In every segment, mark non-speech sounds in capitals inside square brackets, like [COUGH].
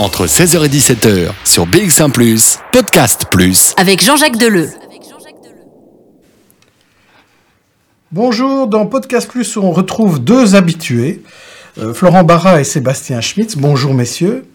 entre 16h et 17h sur BX1 ⁇ Podcast Plus. Avec Jean-Jacques Deleu. Bonjour, dans Podcast Plus, on retrouve deux habitués, euh, Florent Barra et Sébastien Schmitz. Bonjour messieurs.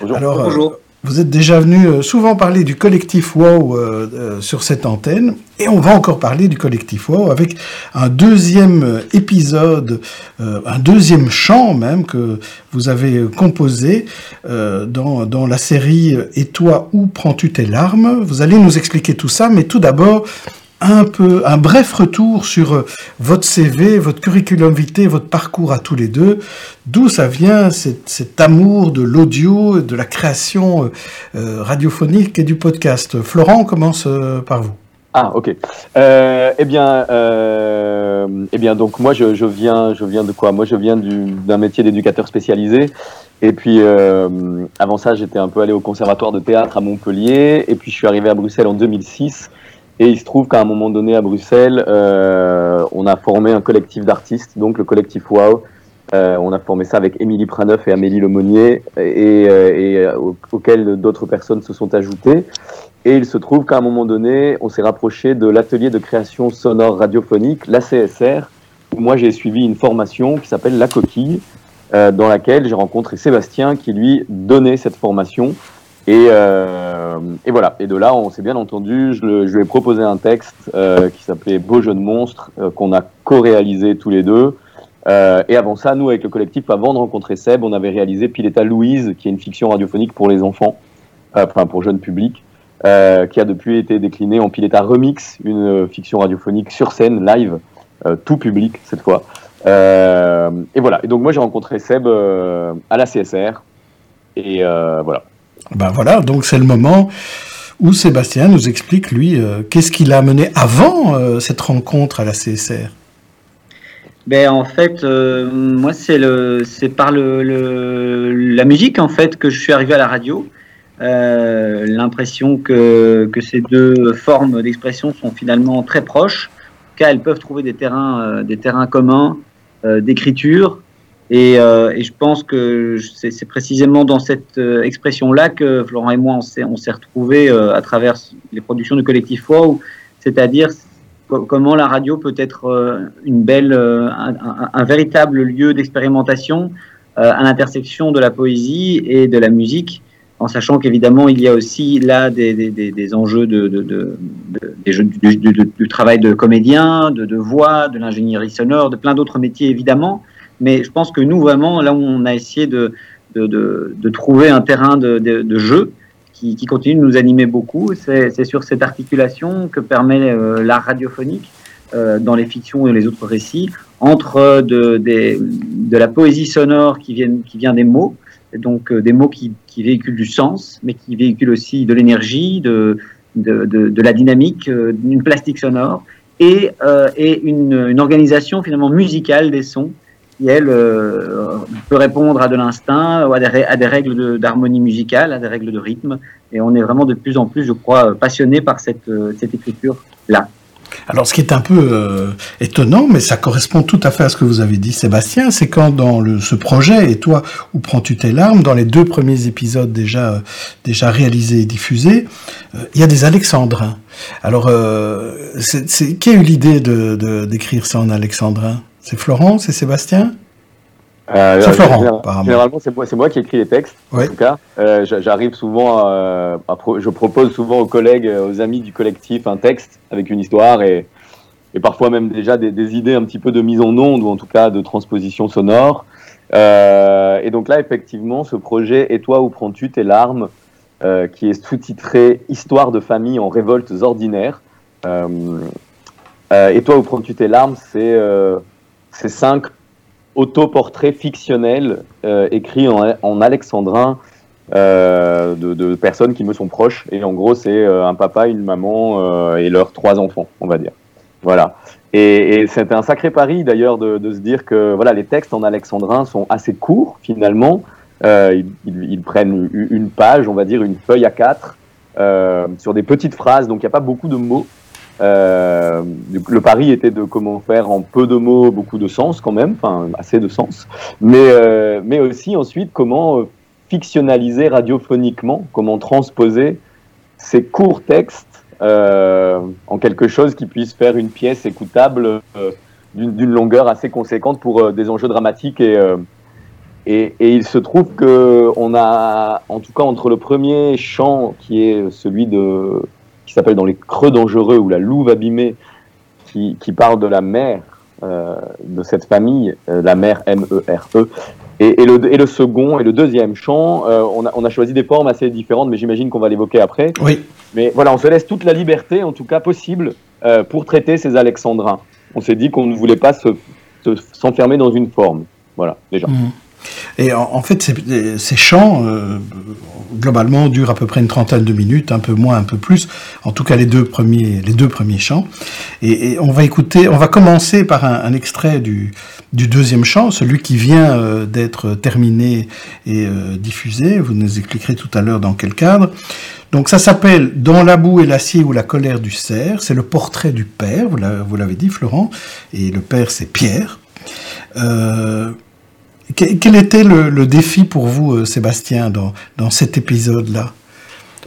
Bonjour. Alors, euh, Bonjour. Vous êtes déjà venus euh, souvent parler du collectif WOW euh, euh, sur cette antenne, et on va encore parler du collectif WOW avec un deuxième épisode, un deuxième chant même que vous avez composé dans, dans la série Et toi, où prends-tu tes larmes? Vous allez nous expliquer tout ça, mais tout d'abord, un peu, un bref retour sur euh, votre CV, votre curriculum vitae, votre parcours à tous les deux. D'où ça vient cet, cet amour de l'audio, de la création euh, euh, radiophonique et du podcast? Florent, on commence par vous. Ah, ok. Eh bien, eh bien, donc moi, je, viens, je viens de quoi? Moi, je viens du- d'un métier d'éducateur spécialisé. Et puis, avant ça, j'étais un peu allé au conservatoire de théâtre à Montpellier. Et puis, je suis arrivé à Bruxelles en 2006. Et il se trouve qu'à un moment donné, à Bruxelles, euh, on a formé un collectif d'artistes, donc le collectif WOW. Euh, on a formé ça avec Émilie Praneuf et Amélie Lemonnier, et, euh, et euh, au- auxquels d'autres personnes se sont ajoutées. Et il se trouve qu'à un moment donné, on s'est rapproché de l'atelier de création sonore radiophonique, l'ACSR, où moi j'ai suivi une formation qui s'appelle La Coquille, euh, dans laquelle j'ai rencontré Sébastien qui lui donnait cette formation. Et, euh, et voilà, et de là on s'est bien entendu, je, le- je lui ai proposé un texte euh, qui s'appelait Beau jeu de monstre, euh, qu'on a co-réalisé tous les deux. Euh, et avant ça, nous avec le collectif, avant de rencontrer Seb, on avait réalisé Pileta Louise, qui est une fiction radiophonique pour les enfants, euh, enfin pour jeunes publics euh, qui a depuis été décliné en Pileta Remix, une fiction radiophonique sur scène, live, tout public cette fois. Et voilà. Et donc moi j'ai rencontré Seb à la CSR. Et voilà. Ben voilà, donc c'est le moment où Sébastien nous explique, lui, euh, qu'est-ce qu'il a mené avant euh, cette rencontre à la CSR. Ben en fait, euh, moi c'est par le, la musique en fait que je suis arrivé à la radio. L'impression que, ces deux formes d'expression sont finalement très proches, car elles peuvent trouver des terrains, des terrains communs d'écriture. Et, euh, et je pense que c'est précisément dans cette euh, expression-là que Florent et moi on s'est retrouvés euh, à travers les productions du collectif Wow, c'est-à-dire co- comment la radio peut être une belle, un, véritable lieu d'expérimentation à l'intersection de la poésie et de la musique, en sachant qu'évidemment il y a aussi là des, enjeux de, du, travail de comédien, de voix, de l'ingénierie sonore, de plein d'autres métiers évidemment. Mais je pense que nous vraiment là où on a essayé de, de, trouver un terrain de, de, jeu qui, qui continue de nous animer beaucoup. C'est sur cette articulation que permet euh, l'art radiophonique euh, dans les fictions et les autres récits entre euh, de, des- de la poésie sonore qui vient, qui vient des mots, donc euh, des mots qui, qui véhiculent du sens, mais qui véhiculent aussi de l'énergie, de, de, de, la dynamique, d'une plastique sonore, et, et une organisation finalement musicale des sons qui, elle, euh, peut répondre à de l'instinct, à des, à des règles d'harmonie musicale, à des règles de rythme. Et on est vraiment de plus en plus, je crois, passionné par cette, euh, cette écriture-là. Alors, ce qui est un peu euh, étonnant, mais ça correspond tout à fait à ce que vous avez dit, Sébastien, c'est quand dans le, ce projet, et toi, où prends-tu tes larmes, dans les deux premiers épisodes déjà, euh, déjà réalisés et diffusés, euh, il y a des alexandrins. Alors, euh, qui a eu l'idée de- d'écrire ça en alexandrin? C'est Florent C'est Sébastien Euh, C'est Florent, général-. Généralement, c'est moi, qui écris les textes. En tout cas, Euh, j'a- j'arrive souvent, à, à pro- je propose souvent aux collègues, euh, aux amis du collectif, un texte avec une histoire et, et parfois même déjà des, des idées un petit peu de mise en onde ou en tout cas de transposition sonore. Euh, et donc là, effectivement, ce projet Et toi, où prends-tu tes larmes euh, qui est sous-titré Histoire de famille en révoltes ordinaires. Euh, Et toi, où prends-tu tes larmes C'est c'est cinq autoportraits fictionnels euh, écrits en, en alexandrin euh, de, personnes qui me sont proches. Et en gros, c'est euh, un papa, une maman et leurs trois enfants, on va dire. Voilà. Et, et c'était un sacré pari d'ailleurs de, se dire que voilà, les textes en alexandrin sont assez courts finalement. Ils, prennent une page, on va dire une feuille à quatre, sur des petites phrases, donc il n'y a pas beaucoup de mots. Euh, le pari était de comment faire en peu de mots beaucoup de sens quand même, enfin assez de sens, mais, euh, mais aussi ensuite comment euh, fictionnaliser radiophoniquement, comment transposer ces courts textes en quelque chose qui puisse faire une pièce écoutable d'une longueur assez conséquente pour des enjeux dramatiques et, et, il se trouve que on a, en tout cas entre le premier chant qui est celui de s'appelle dans les creux dangereux ou la louve abîmée, qui, qui parle de la mère euh, de cette famille, euh, la mère M-E-R-E, -E, et, et, le, et, le, second et le deuxième chant, euh, on, a, on, a, choisi des formes assez différentes, mais j'imagine qu'on va l'évoquer après. Oui. Mais voilà, on se laisse toute la liberté, en tout cas possible, pour traiter ces alexandrins. On s'est dit qu'on ne voulait pas s'enfermer se, dans une forme. Voilà, déjà. Mmh. Et en, fait, ces, chants, euh, globalement, durent à peu près une trentaine de minutes, un peu moins, un peu plus. En tout cas, les deux premiers, les deux premiers chants. Et, on va écouter, on va commencer par un, extrait du, deuxième chant, celui qui vient euh, d'être terminé et euh, diffusé. Vous nous expliquerez tout à l'heure dans quel cadre. Donc ça s'appelle Dans la boue et l'acier ou la colère du cerf. C'est le portrait du père, vous l'avez dit, Florent. Et le père, c'est Pierre. Quel était le, le, défi pour vous, euh, Sébastien, dans, dans cet épisode-là?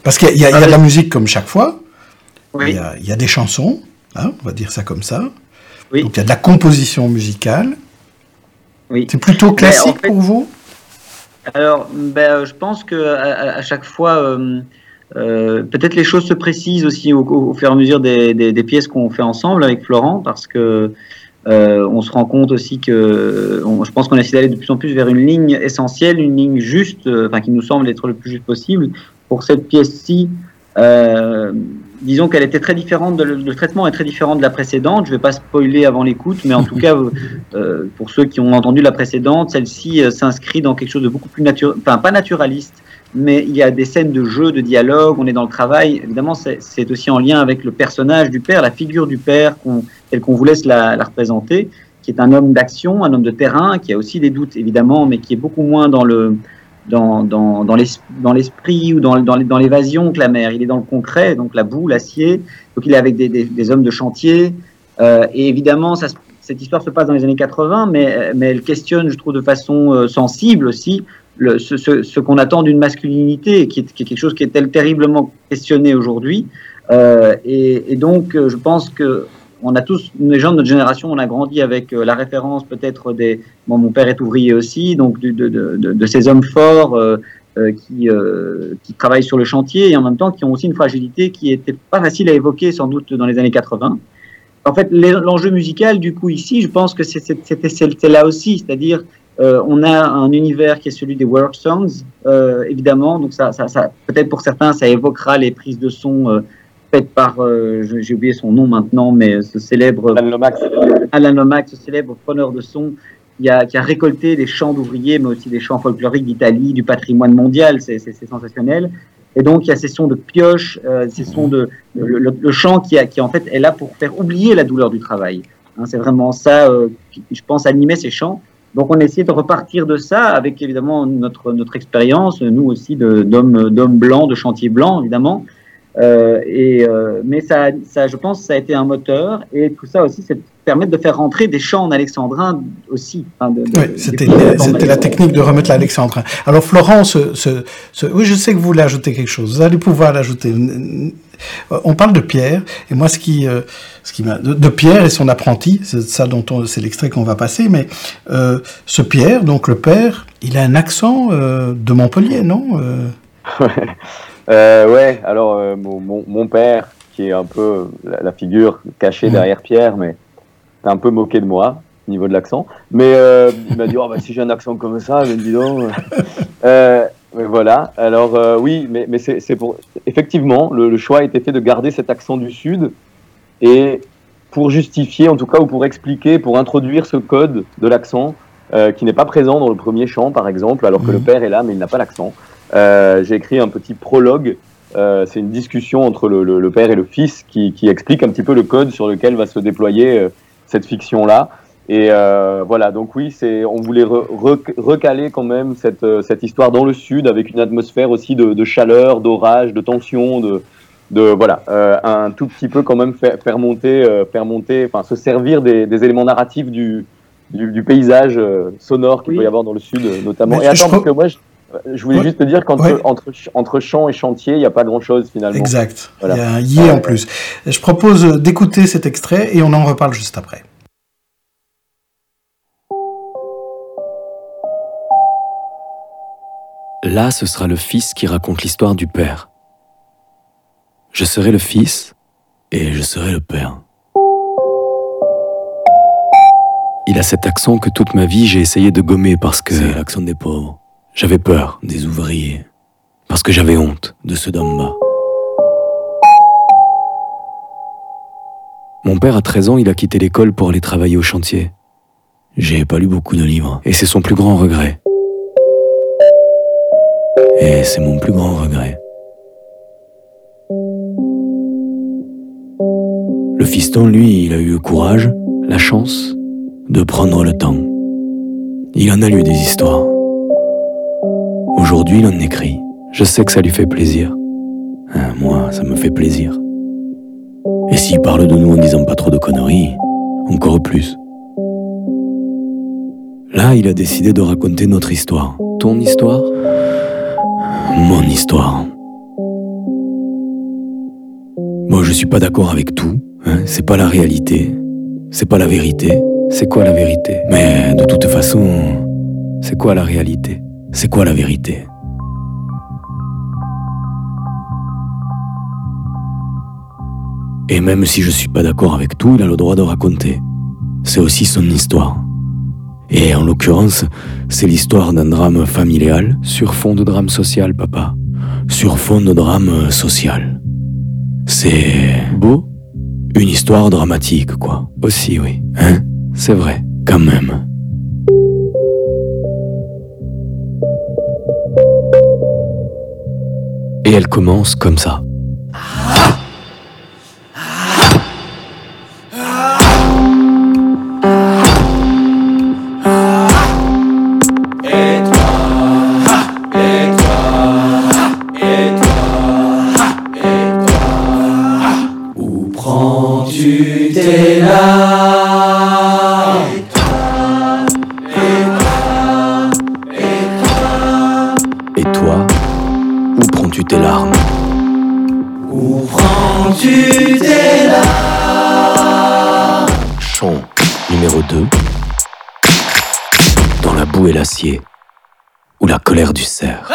Parce qu'il y, a de la musique comme chaque fois, oui. il, y a, il, y a, des chansons, hein, on va dire ça comme ça. Oui. Donc il y a de la composition musicale. Oui. C'est plutôt classique en fait, pour vous? Alors, ben, je pense que à, à chaque fois, euh, euh, peut-être les choses se précisent aussi au, au, au fur et à mesure des, des, des pièces qu'on fait ensemble avec Florent, parce que euh, on se rend compte aussi que on, je pense qu'on essaie d'aller de plus en plus vers une ligne essentielle, une ligne juste, euh, enfin qui nous semble être le plus juste possible. Pour cette pièce-ci, euh, disons qu'elle était très différente, de, le, traitement est très différent de la précédente. Je ne vais pas spoiler avant l'écoute, mais en tout [LAUGHS] cas, euh, pour ceux qui ont entendu la précédente, celle-ci euh, s'inscrit dans quelque chose de beaucoup plus naturel, enfin pas naturaliste, mais il y a des scènes de jeu, de dialogue, on est dans le travail. Évidemment, c'est aussi en lien avec le personnage du père, la figure du père, qu'on, tel qu'on vous laisse la, représenter, qui est un homme d'action, un homme de terrain, qui a aussi des doutes évidemment, mais qui est beaucoup moins dans le dans, dans, dans l'esprit ou dans, dans l'évasion que la mère. Il est dans le concret, donc la boue, l'acier. Donc il est avec des, des, hommes de chantier. Euh, et évidemment, cette histoire se passe dans les années 80, mais, mais elle questionne, je trouve, de façon euh, sensible aussi ce, qu'on attend d'une masculinité, qui est, quelque chose qui est tel, terriblement questionné aujourd'hui. Euh, et, donc, je pense que on a tous, les gens de notre génération, on a grandi avec la référence peut-être des. Bon, mon père est ouvrier aussi, donc de, ces hommes forts euh, qui, euh, travaillent sur le chantier et en même temps qui ont aussi une fragilité qui était pas facile à évoquer sans doute dans les années 80. En fait, l'enjeu musical, du coup, ici, je pense que c'était là aussi, c'est-à-dire euh, on a un univers qui est celui des work songs, euh, évidemment. Donc ça, ça, ça peut-être pour certains, ça évoquera les prises de son euh, faites par, j'ai oublié son nom maintenant, mais ce célèbre Alan Lomax, Alan Lomax ce célèbre preneur de son, qui a, qui a récolté des chants d'ouvriers, mais aussi des chants folkloriques d'Italie, du patrimoine mondial. C'est sensationnel. Et donc, il y a ces sons de pioche, ces sons de le, le, le, chant qui, a, qui en fait est là pour faire oublier la douleur du travail. Hein, c'est vraiment ça je pense, animer ces chants. Donc, on essaie de repartir de ça avec évidemment notre notre expérience, nous aussi d'hommes d'hommes blancs, de chantiers blancs évidemment. Euh, et euh, mais ça, ça, je pense, ça a été un moteur et tout ça aussi, c'est permettre de faire rentrer des chants en alexandrin aussi. Hein, de, de, oui, c'était la technique de remettre l'alexandrin. Alors ce, ce, oui, je sais que vous voulez ajouter quelque chose. Vous allez pouvoir l'ajouter. On parle de Pierre et moi, ce qui, euh, ce qui de, de, Pierre et son apprenti, c'est ça dont c'est l'extrait qu'on va passer. Mais euh, ce Pierre, donc le père, il a un accent euh, de Montpellier, non Euh, [LAUGHS] ouais, alors euh, mon, mon, mon, père, qui est un peu la, la figure cachée mmh. derrière Pierre, mais t'es un peu moqué de moi au niveau de l'accent. Mais euh, il m'a dit oh, bah, si j'ai un accent comme ça, mais dis donc. [LAUGHS] Euh, mais voilà. Alors euh, oui, mais, mais c'est pour effectivement le, le, choix a été fait de garder cet accent du sud et pour justifier, en tout cas, ou pour expliquer, pour introduire ce code de l'accent qui n'est pas présent dans le premier chant, par exemple, alors que mmh. le père est là, mais il n'a pas l'accent. Euh, j'ai écrit un petit prologue. Euh, c'est une discussion entre le, le, le, père et le fils qui, qui, explique un petit peu le code sur lequel va se déployer euh, cette fiction-là. Et euh, voilà, donc oui, c'est, on voulait re, re, recaler quand même cette, cette histoire dans le sud avec une atmosphère aussi de, de chaleur, d'orage, de tension, de, de voilà, euh, un tout petit peu quand même faire, faire monter, faire monter, enfin se servir des, des éléments narratifs du, du, du paysage sonore qu'il oui. peut y avoir dans le sud, notamment. Mais et attends, parce que moi, je, Je voulais Ouais. juste te dire qu'entre Ouais. entre, entre champ et chantier, il n'y a pas grand-chose finalement. Exact. Voilà. Il y a un yé en plus. Je propose d'écouter cet extrait et on en reparle juste après. Là, ce sera le fils qui raconte l'histoire du père. Je serai le fils et je serai le père. Il a cet accent que toute ma vie j'ai essayé de gommer parce que... C'est l'accent des pauvres. J'avais peur des ouvriers. Parce que j'avais honte de ceux d'en bas. Mon père, à 13 ans, il a quitté l'école pour aller travailler au chantier. J'ai pas lu beaucoup de livres. Et c'est son plus grand regret. Et c'est mon plus grand regret. Le fiston, lui, il a eu le courage, la chance de prendre le temps. Il en a lu des histoires. Aujourd'hui, il en écrit. Je sais que ça lui fait plaisir. Hein, moi, ça me fait plaisir. Et s'il parle de nous en disant pas trop de conneries, encore plus. Là, il a décidé de raconter notre histoire. Ton histoire? Mon histoire. Moi, je suis pas d'accord avec tout. Hein, c'est pas la réalité. C'est pas la vérité. C'est quoi la vérité? Mais de toute façon, c'est quoi la réalité? C'est quoi la vérité? Et même si je suis pas d'accord avec tout, il a le droit de raconter. C'est aussi son histoire. Et en l'occurrence, c'est l'histoire d'un drame familial sur fond de drame social, papa. Sur fond de drame social. C'est beau Une histoire dramatique, quoi. Aussi, oui. Hein? C'est vrai, quand même. Et elle commence comme ça. Prends-tu tes larmes. Où prends-tu tes larmes? Chant numéro 2 Dans la boue et l'acier Ou la colère du cerf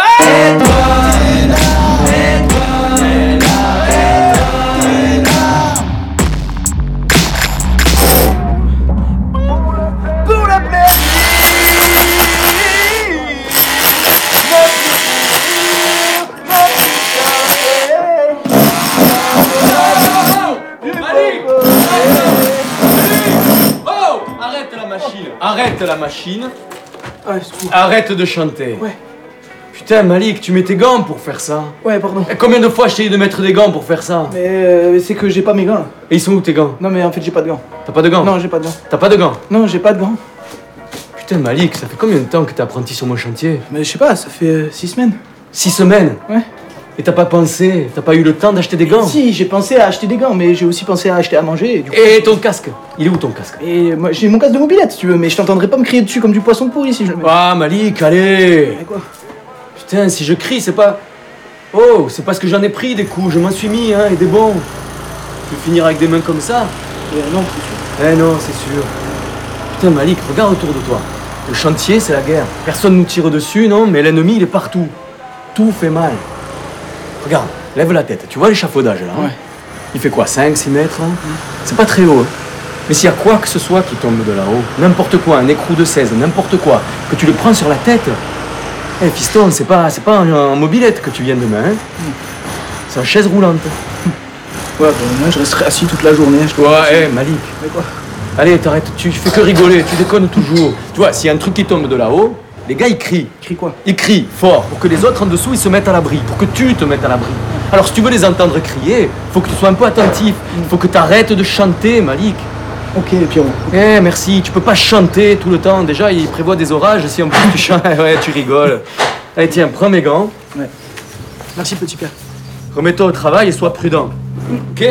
Arrête la machine Ah. Arrête de chanter Ouais. Putain Malik, tu mets tes gants pour faire ça Ouais, pardon. Et Combien de fois je t'ai dit de mettre des gants pour faire ça Mais euh, c'est que j'ai pas mes gants là. Et ils sont où tes gants? Non, mais en fait, j'ai pas de gants. T'as pas de gants? Non, j'ai pas de gants. T'as pas de gants? Non, j'ai pas de gants. Putain Malik, ça fait combien de temps que t'es apprenti sur mon chantier? Mais je sais pas, ça fait 6 semaines. Six semaines? Ouais. Et t'as pas pensé, t'as pas eu le temps d'acheter des gants Si, j'ai pensé à acheter des gants, mais j'ai aussi pensé à acheter à manger. Et, du coup- Et ton casque? Il est où ton casque? Et moi, j'ai mon casque de mobilette si tu veux, mais je t'entendrai pas me crier dessus comme du poisson pourri si je le mets. Ah Malik, allez Mais quoi? Putain, si je crie, c'est pas... Oh, c'est parce que j'en ai pris des coups, je m'en suis mis, hein, et des bons. Tu veux finir avec des mains comme ça? Euh, Non, c'est sûr. Eh non, c'est sûr. Putain, Malik, regarde autour de toi. Le chantier, c'est la guerre. Personne nous tire dessus, non, mais l'ennemi, il est partout. Tout fait mal. Regarde, lève la tête. Tu vois l'échafaudage, là hein Ouais. Il fait quoi 5, 6 mètres hein C'est pas très haut. hein. Mais s'il y a quoi que ce soit qui tombe de là-haut, n'importe quoi, un écrou de 16, n'importe quoi, que tu le prends sur la tête, eh fiston, c'est pas, c'est pas en, mobilette que tu viens demain, hein C'est en chaise roulante. [LAUGHS] Ouais, bah, moi je resterai assis toute la journée. Je Ouais, eh, Malik, Mais quoi Allez, t'arrêtes, tu fais que rigoler, tu déconnes toujours. Tu vois, s'il y a un truc qui tombe de là-haut, les gars ils crient. Crie quoi Ils crient fort pour que les autres en dessous ils se mettent à l'abri, pour que tu te mettes à l'abri. Alors si tu veux les entendre crier, faut que tu sois un peu attentif, faut que tu arrêtes de chanter, Malik. Ok, Pierrot. Eh merci, tu peux pas chanter tout le temps. Déjà, il prévoit des orages, si en plus tu chantes, [LAUGHS] ouais, tu rigoles. Allez, tiens, prends mes gants, Merci, petit Pierre. remets-toi au travail et sois prudent. Ok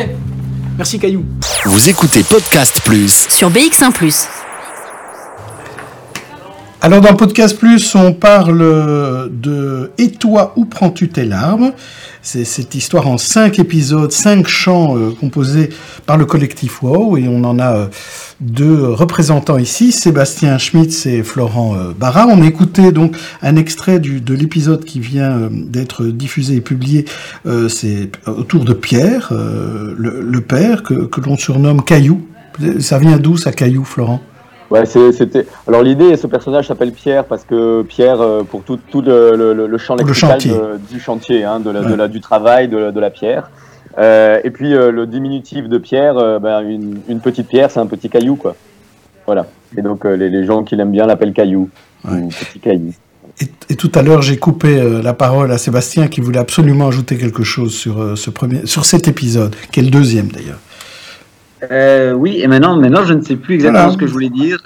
Merci, Caillou. Vous écoutez Podcast Plus sur BX1 ⁇ Alors dans Podcast Plus, on parle de Et toi, où prends-tu tes larmes? C'est cette histoire en cinq épisodes, cinq chants euh, composés par le collectif WOW, et on en a euh, deux représentants ici, Sébastien Schmitz et Florent euh, Barra. On a écouté donc un extrait de l'épisode qui vient d'être diffusé et publié, c'est autour de Pierre, le, le père, que, que l'on surnomme Caillou. Ça vient d'où ça, Caillou, Florent? Ouais, c'est- c'était. Alors l'idée, ce personnage s'appelle Pierre parce que Pierre, euh, pour tout, tout le, le- le champ le lexical chantier. de- du chantier, hein, de la, de Ouais. la- du travail, de, de la pierre. Euh, et puis euh, le diminutif de Pierre, euh, ben, une, une petite pierre, c'est un petit caillou, quoi. Voilà. Et donc les, les gens qui l'aiment bien l'appellent caillou, Ouais. petit caillou. Et, et tout à l'heure, j'ai coupé la parole à Sébastien qui voulait absolument ajouter quelque chose sur, ce premier, sur cet épisode, qui est le deuxième d'ailleurs. Euh, oui, et maintenant, maintenant, je ne sais plus exactement Voilà. ce que je voulais dire.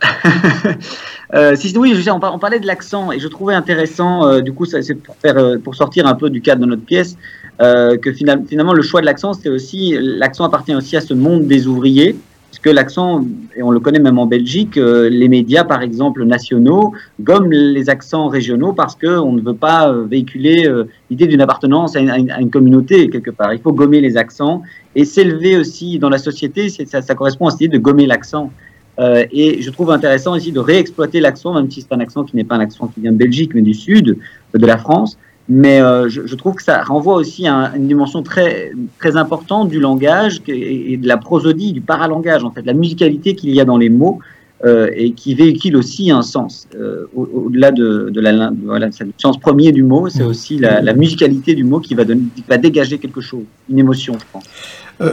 [LAUGHS] euh, si, oui, je on, par- on parlait de l'accent et je trouvais intéressant, euh, du coup, ça, c'est pour, faire, euh, pour sortir un peu du cadre de notre pièce, euh, que final- finalement, le choix de l'accent, c'est aussi, l'accent appartient aussi à ce monde des ouvriers, parce que l'accent, et on le connaît même en Belgique, euh, les médias, par exemple, nationaux, gomment les accents régionaux parce qu'on ne veut pas euh, véhiculer euh, l'idée d'une appartenance à une, communauté, quelque part. Il faut gommer les accents et s'élever aussi dans la société, ça, ça correspond à cette idée de gommer l'accent. Euh, et je trouve intéressant ici de réexploiter l'accent, même si c'est un accent qui n'est pas un accent qui vient de Belgique, mais du sud de la France. Mais euh, je, trouve que ça renvoie aussi à une dimension très, très importante du langage et, de la prosodie, du paralangage, en fait, la musicalité qu'il y a dans les mots euh, et qui véhicule aussi un sens. Euh, au- Au-delà de, de la, voilà, le sens premier du mot, c'est aussi la, musicalité du mot qui va, dégager quelque chose, une émotion, je pense.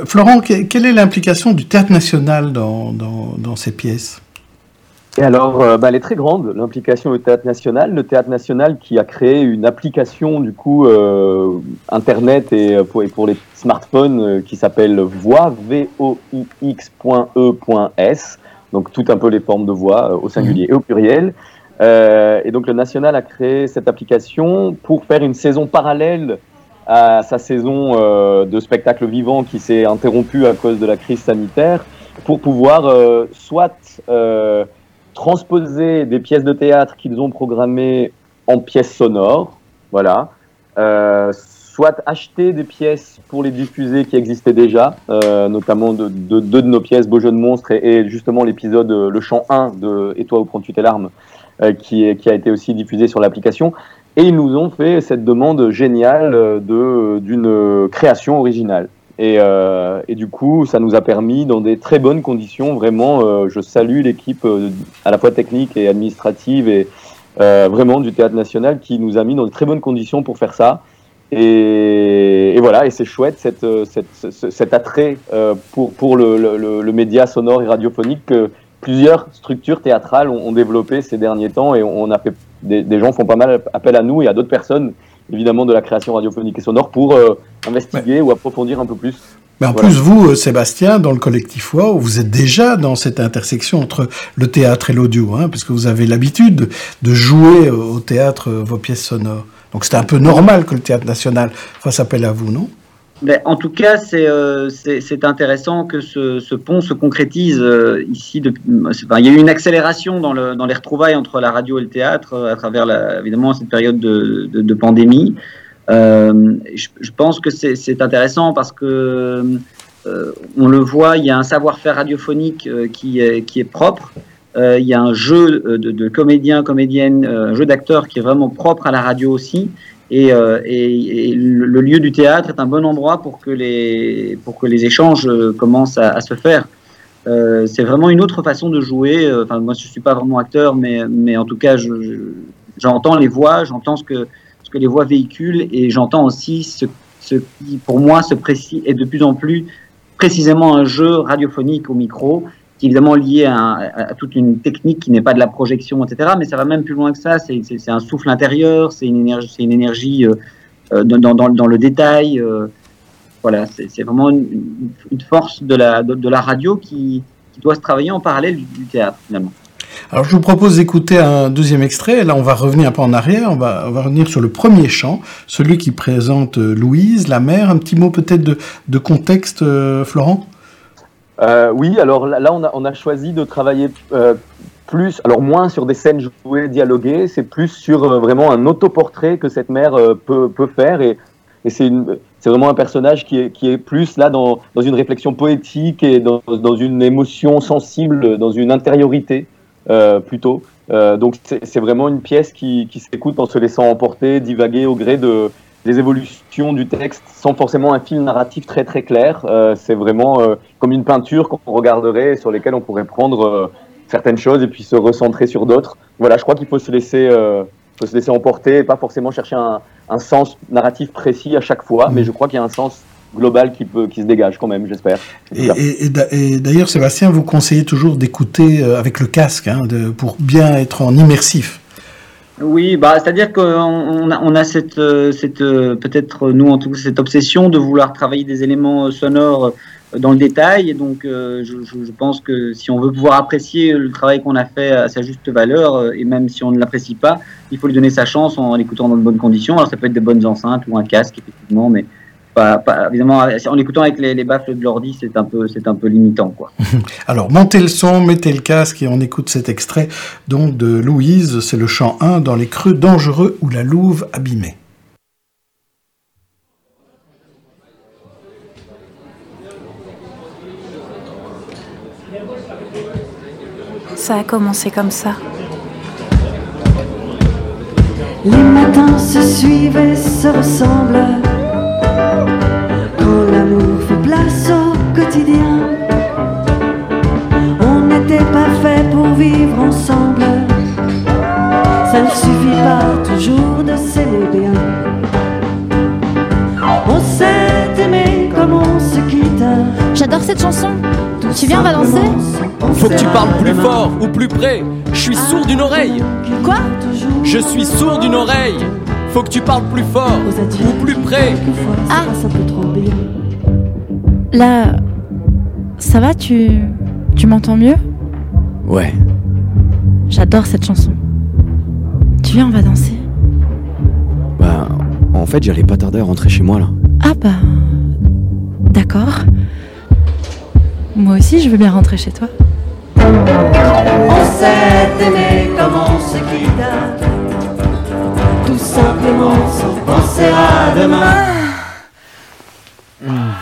Florent, que- quelle est l'implication du théâtre national dans, dans ces pièces? Et alors, euh, bah, elle est très grande, l'implication au Théâtre National. Le Théâtre National qui a créé une application, du coup, euh, Internet et euh, pour, les smartphones euh, qui s'appelle Voix, V-O-I-X.E.S. Donc, tout un peu les formes de voix au singulier et au pluriel. Et donc, le National a créé cette application pour faire une saison parallèle à sa saison de spectacle vivant qui s'est interrompue à cause de la crise sanitaire pour pouvoir soit transposer des pièces de théâtre qu'ils ont programmées en pièces sonores, voilà, euh, soit acheter des pièces pour les diffuser qui existaient déjà, euh, notamment de, de- deux de nos pièces, Beau jeu de monstre et, justement l'épisode euh, Le chant 1 de Et toi où prends-tu tes larmes, qui, qui a été aussi diffusé sur l'application. Et ils nous ont fait cette demande géniale d'une création originale. Et, euh, et du coup, ça nous a permis, dans des très bonnes conditions, vraiment, euh, je salue l'équipe euh, à la fois technique et administrative et vraiment du Théâtre National qui nous a mis dans de très bonnes conditions pour faire ça. Et, voilà, et c'est chouette cet attrait pour, le, média sonore et radiophonique que plusieurs structures théâtrales ont, ont développé ces derniers temps et on a fait des gens font pas mal appel à nous et à d'autres personnes évidemment de la création radiophonique et sonore pour euh, investiguer ou approfondir un peu plus. Mais en Voilà. plus, vous, euh, Sébastien, dans le collectif WOW, vous êtes déjà dans cette intersection entre le théâtre et l'audio, hein, puisque vous avez l'habitude de, jouer euh, au théâtre vos pièces sonores. Donc c'était un peu normal que le théâtre national fasse appel à vous, non? Ben, en tout cas, c'est euh, intéressant que ce, pont se concrétise euh, ici. enfin, il y a eu une accélération dans, le, dans les retrouvailles entre la radio et le théâtre euh, à travers la- évidemment cette période de, pandémie. Je, pense que c'est intéressant parce que on le voit, il y a un savoir-faire radiophonique qui, est, propre. Il y a un jeu de, comédiens, comédiennes, un jeu d'acteurs qui est vraiment propre à la radio aussi. Et, euh, le lieu du théâtre est un bon endroit pour que les, pour que les échanges euh, commencent à, se faire. Euh, c'est vraiment une autre façon de jouer. Enfin, moi, je suis pas vraiment acteur, mais, mais en tout cas, je- je- j'entends les voix, j'entends ce que, ce que les voix véhiculent, et j'entends aussi ce, ce qui, pour moi, se précise est de plus en plus précisément un jeu radiophonique au micro, qui est évidemment lié à, toute une technique qui n'est pas de la projection, etc. Mais ça va même plus loin que ça. C'est un souffle intérieur, c'est une énergie, c'est une énergie euh, euh, dans, le détail. euh, voilà, c'est vraiment une, force de la, de, la radio qui, doit se travailler en parallèle du, théâtre, finalement. Alors je vous propose d'écouter un deuxième extrait. Là, on va revenir un peu en arrière. On va, revenir sur le premier chant, celui qui présente Louise, la mère. Un petit mot peut-être de, contexte, Florent? Euh, oui, alors là, on, a, choisi de travailler euh, plus, alors moins sur des scènes jouées, dialoguées, c'est plus sur euh, vraiment un autoportrait que cette mère peut, faire. Et, c'est vraiment un personnage qui est, plus là dans, une réflexion poétique et dans, une émotion sensible, dans une intériorité plutôt. Donc c'est vraiment une pièce qui s'écoute en se laissant emporter, divaguer au gré de, des évolutions du texte sans forcément un fil narratif très très clair. Euh, c'est vraiment euh, comme une peinture qu'on regarderait sur lesquelles on pourrait prendre euh, certaines choses et puis se recentrer sur d'autres. Voilà, je crois qu'il faut se laisser, euh, faut se laisser emporter et pas forcément chercher un, un sens narratif précis à chaque fois, mais je crois qu'il y a un sens global qui, peut, qui se dégage quand même, j'espère. Et, et, et d'ailleurs, Sébastien, vous conseillez toujours d'écouter avec le casque hein, de, pour bien être en immersif. Oui, bah, c'est-à-dire qu'on a, on a cette, cette peut-être nous en tout cas cette obsession de vouloir travailler des éléments sonores dans le détail. Et donc, euh, je, je, pense que si on veut pouvoir apprécier le travail qu'on a fait à sa juste valeur, et même si on ne l'apprécie pas, il faut lui donner sa chance en l'écoutant dans de bonnes conditions. Alors, ça peut être des bonnes enceintes ou un casque, effectivement, mais pas, pas, évidemment, en écoutant avec les, les baffles de l'ordi, c'est un peu, c'est un peu limitant, quoi. [LAUGHS] Alors, montez le son, mettez le casque et on écoute cet extrait donc de Louise. C'est le chant 1 dans les creux dangereux où la louve abîmée. Ça a commencé comme ça. Les matins se suivent et se ressemblent. Chanson. Tu viens, on va danser Faut que tu parles plus fort ou plus près. Je suis sourd d'une oreille. Quoi Je suis sourd d'une oreille. Faut que tu parles plus fort ou plus près. Ah Là, ça va Tu, tu m'entends mieux? Ouais. J'adore cette chanson. Tu viens, on va danser Bah, en fait, j'allais pas tarder à rentrer chez moi là. Ah bah, d'accord. Moi aussi, je veux bien rentrer chez toi. On s'est aimé comme on se quitte. Tout simplement sans penser à demain. Mmh.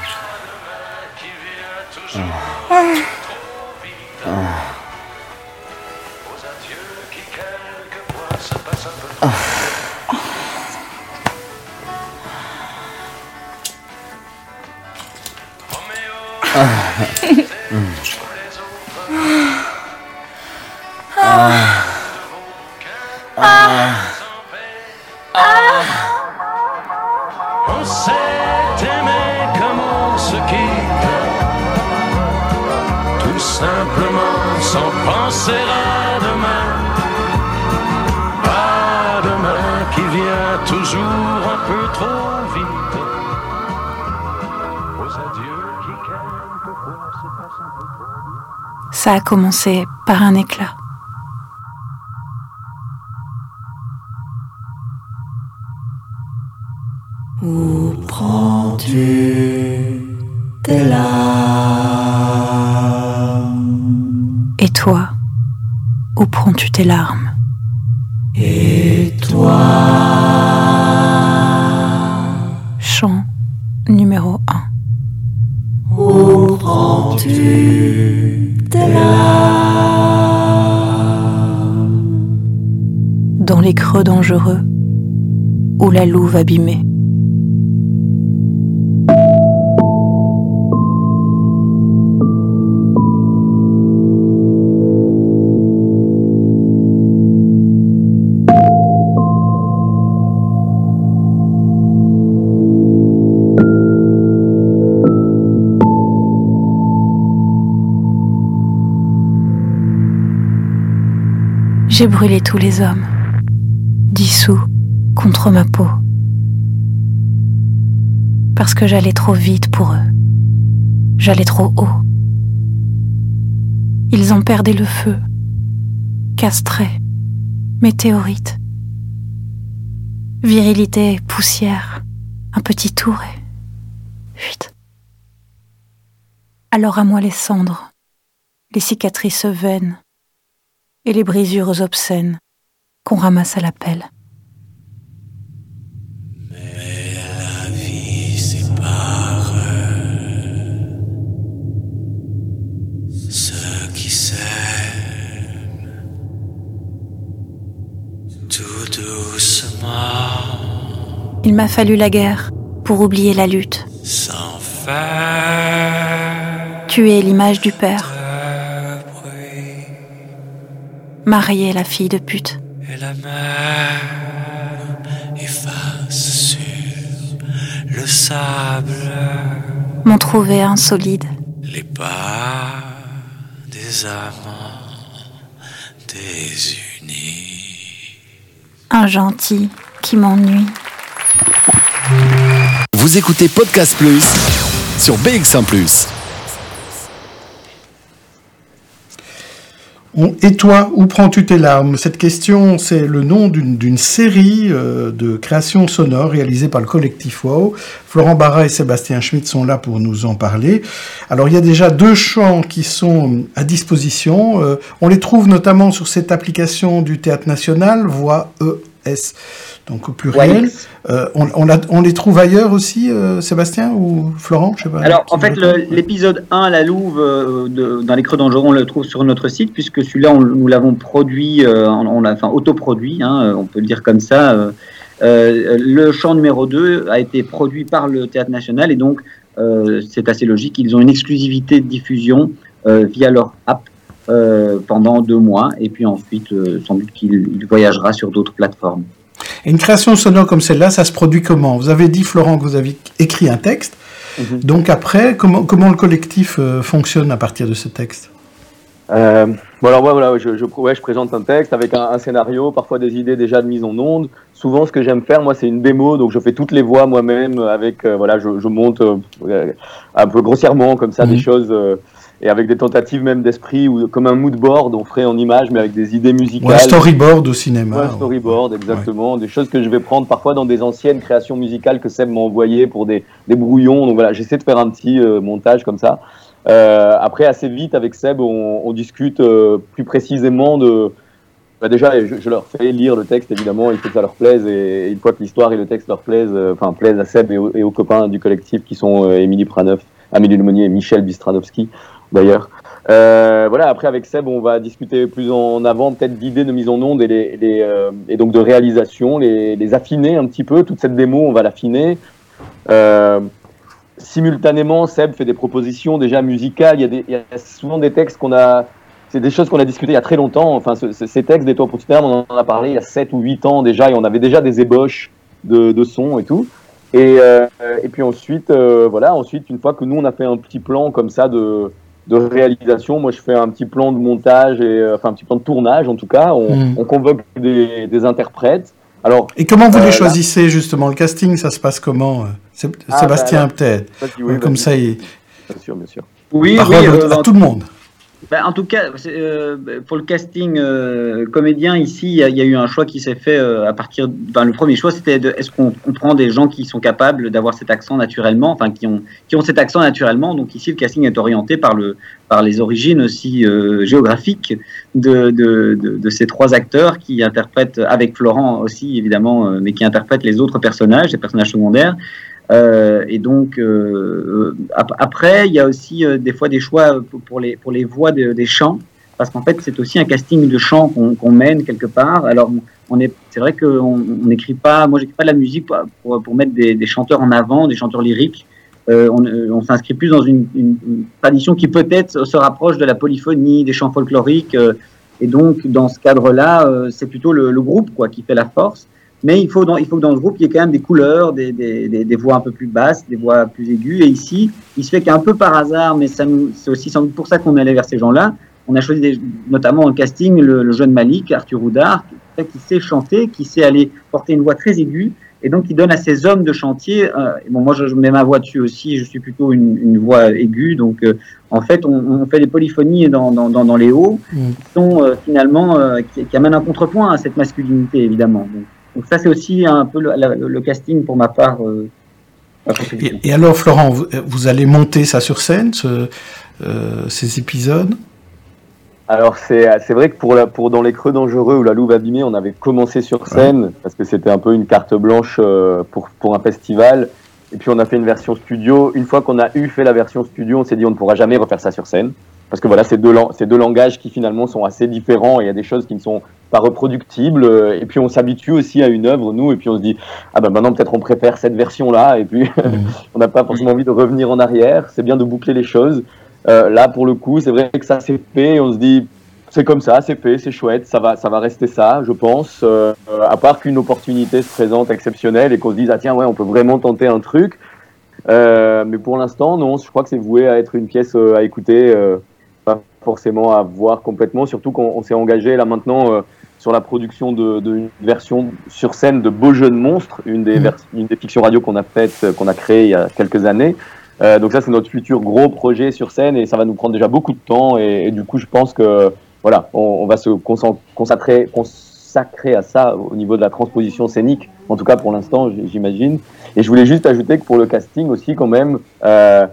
On Ça a commencé par un éclat. Où prends-tu tes larmes? Et toi, où prends-tu tes larmes? Et toi? Chant numéro 1. Où prends-tu Dans les creux dangereux où la louve abîmée. J'ai brûlé tous les hommes, dissous contre ma peau, parce que j'allais trop vite pour eux, j'allais trop haut. Ils ont perdu le feu, castré, météorite, virilité, poussière, un petit tour et fuite. Alors à moi les cendres, les cicatrices vaines, et les brisures obscènes qu'on ramasse à la pelle. Mais la vie sépare ceux qui s'aiment tout doucement. Il m'a fallu la guerre pour oublier la lutte. Sans faire Tuer l'image du père. Marier la fille de pute. et la mer efface sur le sable M'en trouver un solide. les pas des amants désunis. Un gentil qui m'ennuie. Vous écoutez Podcast Plus sur BX1 ⁇ Et toi, où prends-tu tes larmes? Cette question, c'est le nom d'une série euh, de créations sonores réalisées par le collectif WOW. Florent Barra et Sébastien Schmitt sont là pour nous en parler. Alors, il y a déjà deux chants qui sont à disposition. Euh, on les trouve notamment sur cette application du Théâtre National, Voix ES, donc au pluriel. Euh, on, on la- on les trouve ailleurs aussi, euh, Sébastien ou Florent Je sais pas. Alors, en fait, l'épisode 1, La Louve, euh, de- dans les Creux d'Angeron, on le trouve sur notre site, puisque celui-là, nous l'avons produit, on, on l'a enfin, autoproduit, hein, on peut le dire comme ça. le chant numéro 2 a été produit par le Théâtre National, et donc, c'est assez logique, ils ont une exclusivité de diffusion via leur app euh, pendant deux mois, et puis ensuite, euh, sans doute qu'il il voyagera sur d'autres plateformes. Et une création sonore comme celle-là, ça se produit comment? Vous avez dit, Florent, que vous avez écrit un texte. Donc après, comment, comment le collectif euh, fonctionne à partir de ce texte? Euh, bon alors ouais, voilà, je, je, ouais, je présente un texte avec un, un scénario, parfois des idées déjà de mise en onde. Souvent, ce que j'aime faire, moi, c'est une démo, donc je fais toutes les voix moi-même. Avec euh, voilà, je, je monte euh, un peu grossièrement comme ça des choses euh, et avec des tentatives même d'esprit ou comme un mood board, on ferait en image, mais avec des idées musicales. Ou un storyboard au cinéma. Ouais, un storyboard, exactement. Des choses que je vais prendre parfois dans des anciennes créations musicales que Seb m'a envoyées pour des, des brouillons. Donc voilà, j'essaie de faire un petit euh, montage comme ça. Euh, après, assez vite, avec Seb, on, on discute euh, plus précisément de. Bah déjà, je, je leur fais lire le texte, évidemment, il faut que ça leur plaise. Et, et une fois que l'histoire et le texte leur plaisent, enfin, plaisent à Seb et, aux- et aux copains du collectif qui sont Émilie Praneuf, Amélie Lemonnier et Michel Bistranovski, d'ailleurs. Euh, voilà, après avec Seb, on va discuter plus en avant peut-être d'idées de mise en onde et, les, euh, et donc de réalisation, les, affiner un petit peu. Toute cette démo, on va l'affiner. Euh, simultanément, Seb fait des propositions déjà musicales. Il y a, souvent des textes qu'on a. C'est des choses qu'on a discutées il y a très longtemps. Enfin, ce- ce- ces textes des Toits pour on en a parlé il y a 7 ou 8 ans déjà et on avait déjà des ébauches de, de sons et tout. Et, et puis ensuite, voilà, ensuite, une fois que nous, on a fait un petit plan comme ça de, de réalisation, moi, je fais un petit plan de montage, et, euh, enfin, un petit plan de tournage en tout cas. On, Mm. on convoque des, des interprètes. Alors, Et comment vous euh, les là- choisissez justement? Le casting, ça se passe comment euh, Ah, Sébastien bah, peut-être. oui, Comme ça, il... Bien sûr, bien sûr. Oui, parole oui, au- euh, à tout le monde. Ben, en tout cas, euh, pour le casting euh, comédien ici, il y, a- eu un choix qui s'est fait euh, à partir. Ben, le premier choix, c'était est-ce qu'on on prend des gens qui sont capables d'avoir cet accent naturellement, enfin qui ont qui ont cet accent naturellement. Donc ici, le casting est orienté par le par les origines aussi euh, géographiques de, de, de, de ces trois acteurs qui interprètent avec Florent aussi évidemment, euh, mais qui interprètent les autres personnages, les personnages secondaires. Euh, et donc euh, ap- après, il y a aussi euh, des fois des choix pour, les pour les voix de- des chants, parce qu'en fait c'est aussi un casting de chants qu'on mène quelque part. Alors c'est vrai qu'on on n'écrit pas, moi j'écris pas de la musique pour, mettre des, chanteurs en avant, des chanteurs lyriques. On s'inscrit plus dans une, tradition qui peut-être se rapproche de la polyphonie, des chants folkloriques. et donc dans ce cadre-là, c'est plutôt le, le groupe quoi qui fait la force. Mais il faut, dans, il faut que dans ce groupe, il y ait quand même des couleurs, des, des, des, des voix un peu plus basses, des voix plus aiguës. Et ici, il se fait qu'un peu par hasard, mais ça nous, c'est aussi sans doute pour ça qu'on est allé vers ces gens-là. On a choisi des- notamment en casting le, le jeune Malik, Arthur Houdard, qui, sait chanter, qui sait aller porter une voix très aiguë, et donc qui donne à ces hommes de chantier. euh, bon, moi, je, je mets ma voix dessus aussi. Je suis plutôt une, une voix aiguë, donc euh, en fait, on, on fait des polyphonies dans, dans, dans, dans les hauts Mm. qui sont euh, finalement euh, qui, qui amènent un contrepoint à cette masculinité, évidemment. Donc, donc ça, c'est aussi un peu le, casting pour ma part. euh. Et, et alors, Florent, vous, vous allez monter ça sur scène, ce- euh, ces épisodes? Alors c'est c'est vrai que pour la pour dans les creux dangereux ou la Louve abîmée, on avait commencé sur scène parce que c'était un peu une carte blanche euh, pour pour un festival. Et puis on a fait une version studio. Une fois qu'on a eu fait la version studio, on s'est dit on ne pourra jamais refaire ça sur scène parce que voilà, c'est deux deux langages qui finalement sont assez différents et il y a des choses qui ne sont pas reproductibles. Et puis on s'habitue aussi à une œuvre nous et puis on se dit ah ben maintenant peut-être on préfère cette version là et puis [LAUGHS] on n'a pas forcément envie de revenir en arrière. C'est bien de boucler les choses. Euh, là, pour le coup, c'est vrai que ça s'est fait. et On se dit, c'est comme ça, c'est fait, c'est chouette, ça va, ça va rester ça, je pense. Euh, euh, à part qu'une opportunité se présente exceptionnelle et qu'on se dise, ah tiens, ouais, on peut vraiment tenter un truc. Euh, mais pour l'instant, non, je crois que c'est voué à être une pièce euh, à écouter, pas forcément à voir complètement. Surtout qu'on on s'est engagé là maintenant sur la production de, de une version sur scène de Beaux Jeunes Monstres, une des, vers- une des fictions radio qu'on a faites, qu'on a créée il y a quelques années. Donc ça, c'est notre futur gros projet sur scène et ça va nous prendre déjà beaucoup de temps. Et, et du coup, je pense que voilà, on, on va se consacrer, consacrer à ça au niveau de la transposition scénique. En tout cas, pour l'instant, j'imagine. Et je voulais juste ajouter que pour le casting aussi, quand même, euh,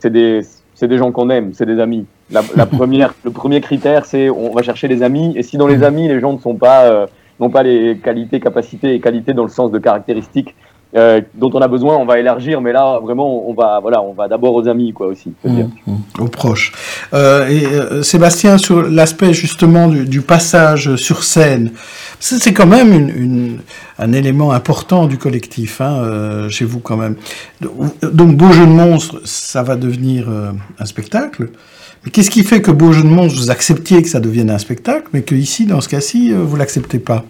c'est des c'est des gens qu'on aime, c'est des amis. La, la [LAUGHS] première, le premier critère, c'est on va chercher des amis. Et si dans les amis, les gens ne sont pas euh, n'ont pas les qualités, capacités et qualités dans le sens de caractéristiques euh, dont on a besoin, on va élargir. Mais là, vraiment, on va voilà, on va d'abord aux amis, quoi aussi. c'est bien. aux proches. Euh, et euh, Sébastien, sur l'aspect justement du, du passage sur scène, c'est quand même une, une- un élément important du collectif, hein, chez vous quand même. Donc Beau Jeu de Monstres, ça va devenir un spectacle. Mais qu'est-ce qui fait que Beau Jeu de Monstres, vous acceptiez que ça devienne un spectacle, mais que ici, dans ce cas-ci, vous l'acceptez pas?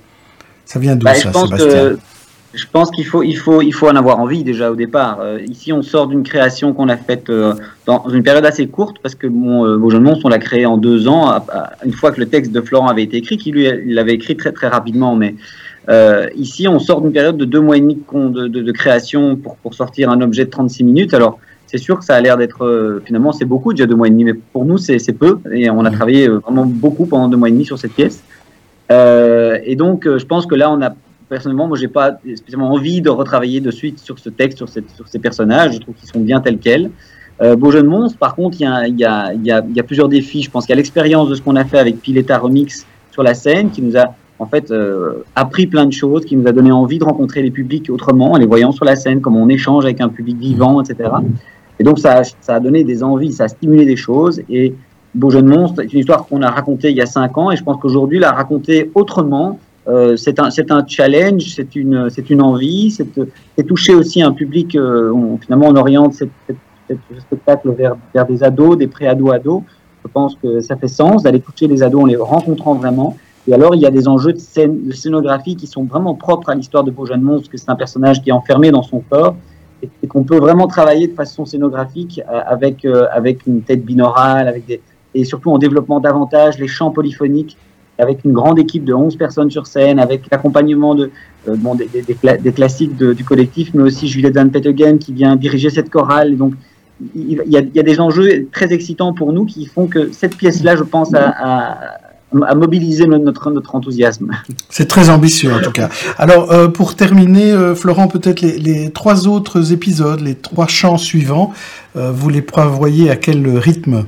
Ça vient d'où Bah, ça, Sébastien que je pense qu'il faut il faut il faut en avoir envie déjà au départ. Euh, ici, on sort d'une création qu'on a faite euh, dans une période assez courte parce que mon euh, Beau Jeu de Monstres, on l'a créé en deux ans. à- à- une fois que le texte de Florent avait été écrit, qui lui l'avait écrit très très rapidement, mais euh, ici, on sort d'une période de deux mois et demi de, création pour, pour sortir un objet de 36 minutes. Alors, c'est sûr que ça a l'air d'être, euh, finalement, c'est beaucoup déjà deux mois et demi, mais pour nous, c'est peu. Et on a travaillé euh, vraiment beaucoup pendant deux mois et demi sur cette pièce. Euh, et donc, je pense que là, on a, personnellement, moi, j'ai pas spécialement envie de retravailler de suite sur ce texte, sur, cette, sur ces personnages. Je trouve qu'ils sont bien tels quels. Euh, Beau Jeune Monstre, par contre, il y a, y, a, y, a, plusieurs défis. Je pense qu'il y a l'expérience de ce qu'on a fait avec Pileta Remix sur la scène, qui nous a en fait euh, appris plein de choses, qui nous a donné envie de rencontrer les publics autrement, en les voyant sur la scène, comment on échange avec un public vivant, etc. Et donc ça, ça a donné des envies, ça a stimulé des choses. Et Beau Jeune Monstre est une histoire qu'on a racontée il y a cinq ans, et je pense qu'aujourd'hui la raconter autrement, euh, c'est un, un challenge, c'est une, une envie, c'est, toucher aussi un public. euh, on- finalement, on oriente cette, ce spectacle vers, vers des ados, des pré-ados-ados. Je pense que ça fait sens d'aller toucher les ados en les rencontrant vraiment. Et alors, il y a des enjeux de, scène, de scénographie qui sont vraiment propres à l'histoire de Beau Jeune Monstre, que c'est un personnage qui est enfermé dans son corps et, qu'on peut vraiment travailler de façon scénographique euh, avec, euh, avec une tête binaurale, avec des, et surtout en développant davantage les chants polyphoniques, avec une grande équipe de 11 personnes sur scène, avec l'accompagnement de, euh, bon, des, des, des cla- des classiques du collectif, mais aussi Juliette Van Petegen qui vient diriger cette chorale. Donc, il y, a, des enjeux très excitants pour nous qui font que cette pièce-là, je pense, a, a, mobilisé notre, enthousiasme. [LAUGHS] C'est très ambitieux en tout cas. Alors euh, pour terminer, euh, Florent, peut-être les, les trois autres épisodes, les trois chants suivants, vous les prévoyez à quel rythme?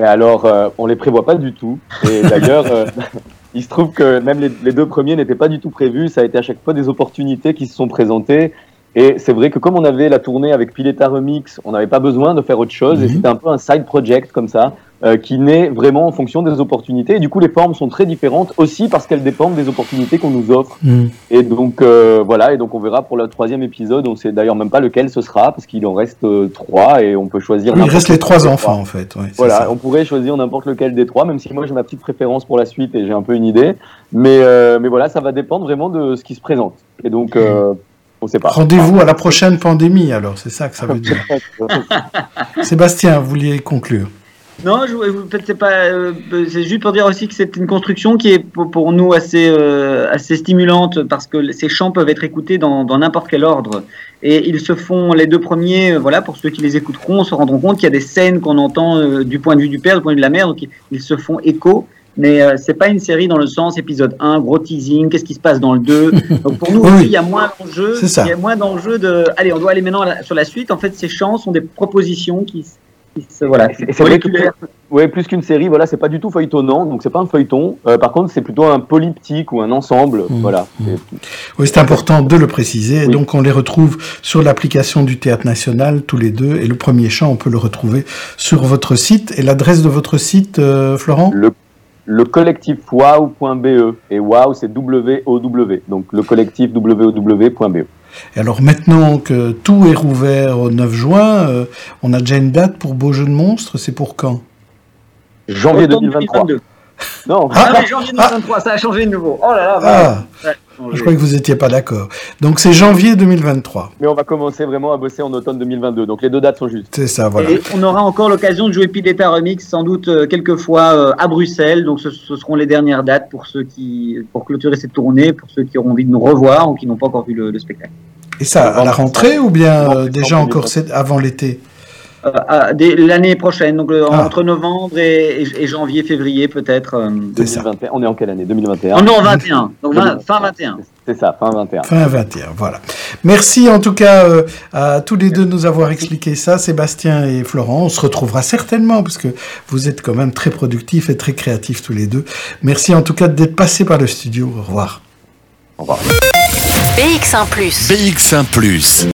Et alors, euh, on les prévoit pas du tout. Et [LAUGHS] d'ailleurs, euh, [LAUGHS] il se trouve que même les, les deux premiers n'étaient pas du tout prévus. Ça a été à chaque fois des opportunités qui se sont présentées. Et c'est vrai que comme on avait la tournée avec Pileta Remix, on n'avait pas besoin de faire autre chose. Et c'était un peu un side project comme ça, euh, qui naît vraiment en fonction des opportunités. Et du coup, les formes sont très différentes aussi parce qu'elles dépendent des opportunités qu'on nous offre. Et donc euh, voilà, et donc on verra pour le troisième épisode. On sait d'ailleurs même pas lequel ce sera parce qu'il en reste euh, trois et on peut choisir. Oui, Il reste les trois enfants trois. en fait. ouais, Voilà, ça. on pourrait choisir n'importe lequel des trois, même si moi j'ai ma petite préférence pour la suite et j'ai un peu une idée. Mais mais voilà, ça va dépendre vraiment de ce qui se présente. Et donc pas. Rendez-vous à la prochaine pandémie alors, c'est ça que ça veut dire. [LAUGHS] Sébastien, vous vouliez conclure Non, c'est pas. euh, c'est juste pour dire aussi que c'est une construction qui est pour, pour nous assez euh, assez stimulante parce que ces chants peuvent être écoutés dans dans n'importe quel ordre et ils se font les deux premiers. euh, voilà, pour ceux qui les écouteront, se rendront compte qu'il y a des scènes qu'on entend euh, du point de vue du père, du point de vue de la mère, donc ils, se font écho. Mais euh, c'est pas une série dans le sens épisode 1, gros teasing, qu'est-ce qui se passe dans le 2. [LAUGHS] Donc pour nous Oui, aussi, il y a moins d'enjeux. Il y a moins d'enjeux de. Allez, on doit aller maintenant la- sur la suite. En fait, ces chants sont des propositions qui, voilà. Et c'est vrai que ouais, plus qu'une série, voilà, c'est pas du tout feuilletonnant, donc c'est pas un feuilleton. Euh, par contre, c'est plutôt un polyptyque ou un ensemble, Mmh. voilà. Oui, c'est important de le préciser. Donc, on les retrouve sur l'application du Théâtre National, tous les deux. Et le premier chant, on peut le retrouver sur votre site. Et l'adresse de votre site, euh, Florent? Le, le collectif wow.be. Et wow, c'est W-O-W. Donc le collectif W-O-W.be. Et alors, maintenant que tout est rouvert au 9 juin, euh, on a déjà une date pour Beau Jeu de Monstres. C'est pour quand? Janvier Automne 2023. 2022. Non, Ah, mais janvier 2023, ça a changé de nouveau. Oh là là, Ah, bah, je crois que vous n'étiez pas d'accord. Donc, c'est janvier 2023. mais on va commencer vraiment à bosser en automne 2022. Donc les deux dates sont justes. C'est ça, voilà. Et on aura encore l'occasion de jouer Pileta Remix, sans doute euh, quelques fois euh, à Bruxelles. Donc ce, ce seront les dernières dates pour ceux qui, pour clôturer cette tournée, pour ceux qui auront envie de nous revoir ou qui n'ont pas encore vu le, le spectacle. Et ça, à la rentrée ou bien euh, déjà en encore 2023. cette- avant l'été? L'année prochaine, donc euh, Ah. entre novembre et, et- et janvier, février peut-être. euh. C'est ça. 2021. On est en quelle année? 2021. Oh non, 21. Donc vingt- fin 21. C'est ça, fin 21. Fin 21, voilà. Merci en tout cas euh, à tous les deux de nous avoir expliqué ça, Sébastien et Florent. On se retrouvera certainement parce que vous êtes quand même très productifs et très créatifs tous les deux. Merci en tout cas d'être passés par le studio. Au revoir. Au revoir. BX1 ⁇ BX1 ⁇